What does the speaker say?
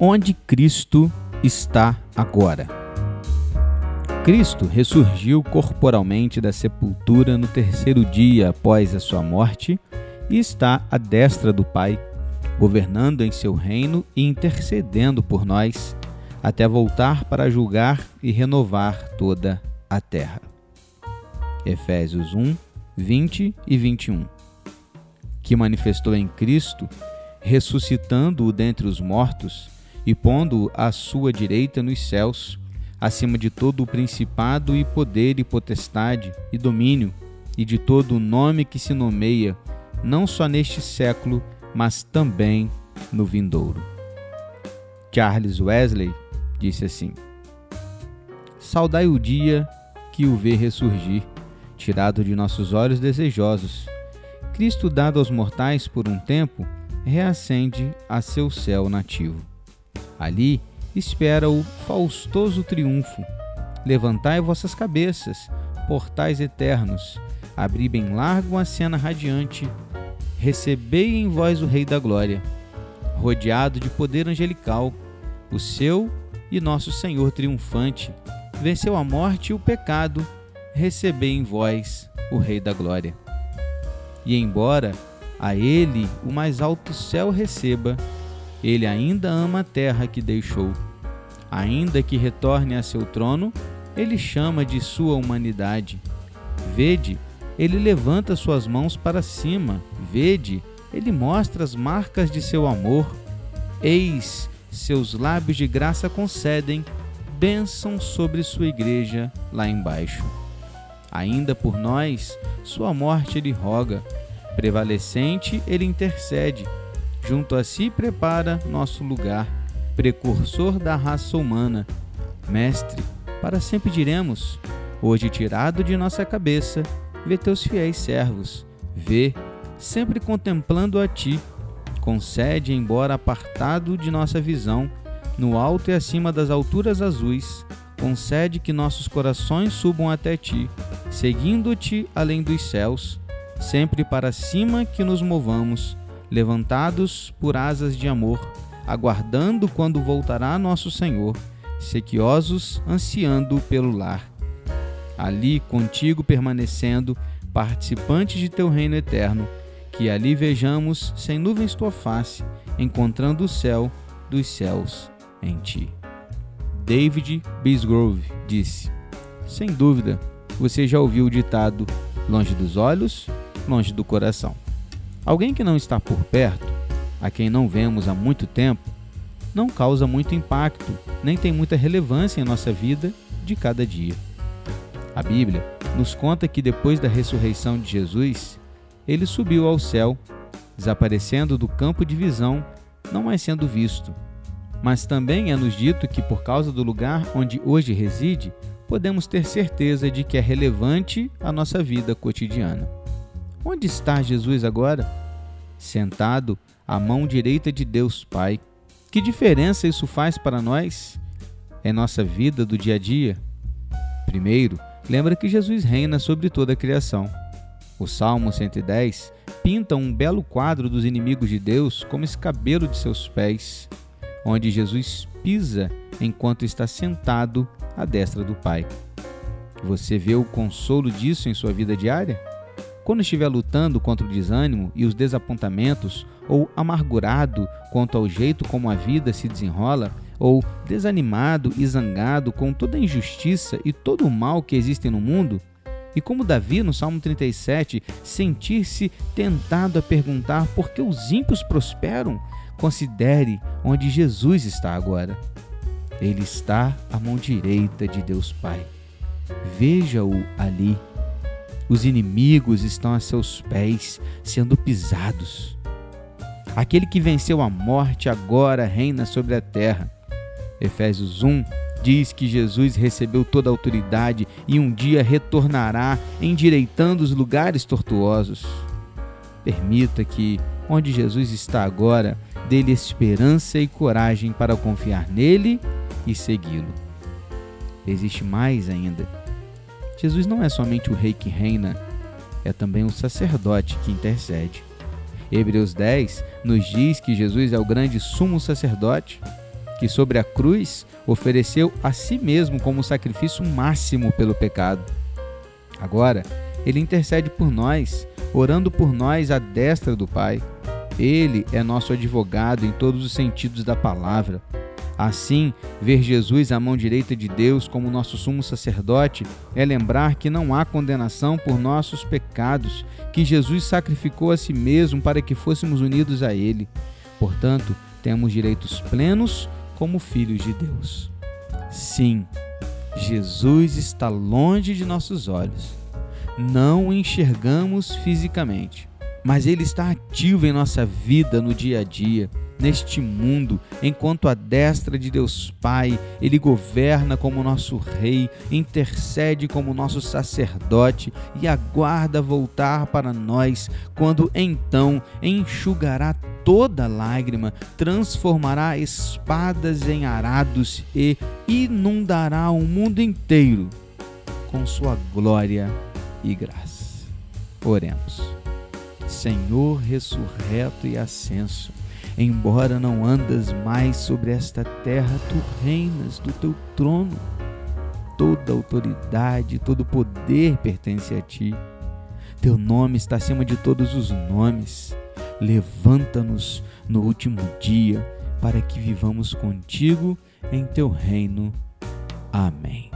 Onde Cristo está agora? Cristo ressurgiu corporalmente da sepultura no terceiro dia após a sua morte e está à destra do Pai, governando em seu reino e intercedendo por nós, até voltar para julgar e renovar toda a terra. Efésios 1, 20 e 21. Que manifestou em Cristo, ressuscitando-o dentre os mortos e pondo-o à sua direita nos céus, acima de todo o principado e poder e potestade e domínio, e de todo o nome que se nomeia, não só neste século, mas também no vindouro. Charles Wesley disse assim: Saudai o dia que o vê ressurgir, tirado de nossos olhos desejosos. Cristo, dado aos mortais por um tempo, reacende a seu céu nativo. Ali espera o faustoso triunfo. Levantai vossas cabeças, portais eternos, abri bem largo a cena radiante, recebei em vós o Rei da Glória, rodeado de poder angelical, o seu e nosso Senhor triunfante, venceu a morte e o pecado, recebei em vós o Rei da Glória. E embora a ele o mais alto céu receba, ele ainda ama a terra que deixou. Ainda que retorne a seu trono, ele chama de sua humanidade. Vede, ele levanta suas mãos para cima. Vede, ele mostra as marcas de seu amor. Eis, seus lábios de graça concedem bênção sobre sua igreja lá embaixo. Ainda por nós, sua morte ele roga. Prevalecente, ele intercede junto a si prepara nosso lugar, precursor da raça humana. Mestre, para sempre diremos: hoje tirado de nossa cabeça, vê teus fiéis servos, vê, sempre contemplando a ti. Concede, embora apartado de nossa visão, no alto e acima das alturas azuis, concede que nossos corações subam até ti, seguindo-te além dos céus, sempre para cima que nos movamos levantados por asas de amor, aguardando quando voltará nosso Senhor, sequiosos, ansiando pelo lar. Ali contigo permanecendo, participantes de teu reino eterno, que ali vejamos sem nuvens tua face, encontrando o céu dos céus em ti. David Bisgrove disse: Sem dúvida, você já ouviu o ditado: longe dos olhos, longe do coração. Alguém que não está por perto, a quem não vemos há muito tempo, não causa muito impacto, nem tem muita relevância em nossa vida de cada dia. A Bíblia nos conta que depois da ressurreição de Jesus, ele subiu ao céu, desaparecendo do campo de visão, não mais sendo visto. Mas também é nos dito que, por causa do lugar onde hoje reside, podemos ter certeza de que é relevante à nossa vida cotidiana. Onde está Jesus agora? Sentado à mão direita de Deus Pai. Que diferença isso faz para nós em nossa vida do dia a dia? Primeiro, lembra que Jesus reina sobre toda a criação. O Salmo 110 pinta um belo quadro dos inimigos de Deus como escabelo de seus pés, onde Jesus pisa enquanto está sentado à destra do Pai. Você vê o consolo disso em sua vida diária? Quando estiver lutando contra o desânimo e os desapontamentos, ou amargurado quanto ao jeito como a vida se desenrola, ou desanimado e zangado com toda a injustiça e todo o mal que existem no mundo, e como Davi, no Salmo 37, sentir-se tentado a perguntar por que os ímpios prosperam, considere onde Jesus está agora. Ele está à mão direita de Deus Pai. Veja-o ali os inimigos estão a seus pés, sendo pisados. Aquele que venceu a morte agora reina sobre a terra. Efésios 1 diz que Jesus recebeu toda a autoridade e um dia retornará endireitando os lugares tortuosos. Permita que, onde Jesus está agora, dê-lhe esperança e coragem para confiar nele e segui-lo. Existe mais ainda Jesus não é somente o rei que reina, é também o sacerdote que intercede. Hebreus 10 nos diz que Jesus é o grande sumo sacerdote. que sobre a cruz ofereceu a si mesmo como sacrifício máximo pelo pecado. Agora, ele intercede por nós, orando por nós à destra do Pai. Ele é nosso advogado em todos os sentidos da palavra. Assim, ver Jesus à mão direita de Deus como nosso sumo sacerdote é lembrar que não há condenação por nossos pecados, que Jesus sacrificou a si mesmo para que fôssemos unidos a Ele. Portanto, temos direitos plenos como filhos de Deus. Sim, Jesus está longe de nossos olhos. Não o enxergamos fisicamente, mas ele está ativo em nossa vida no dia a dia neste mundo, enquanto a destra de Deus Pai, ele governa como nosso rei, intercede como nosso sacerdote e aguarda voltar para nós, quando então enxugará toda lágrima, transformará espadas em arados e inundará o mundo inteiro com sua glória e graça. Oremos. Senhor ressurreto e ascenso, Embora não andas mais sobre esta terra, tu reinas do teu trono. Toda autoridade, todo poder pertence a ti. Teu nome está acima de todos os nomes. Levanta-nos no último dia para que vivamos contigo em teu reino. Amém.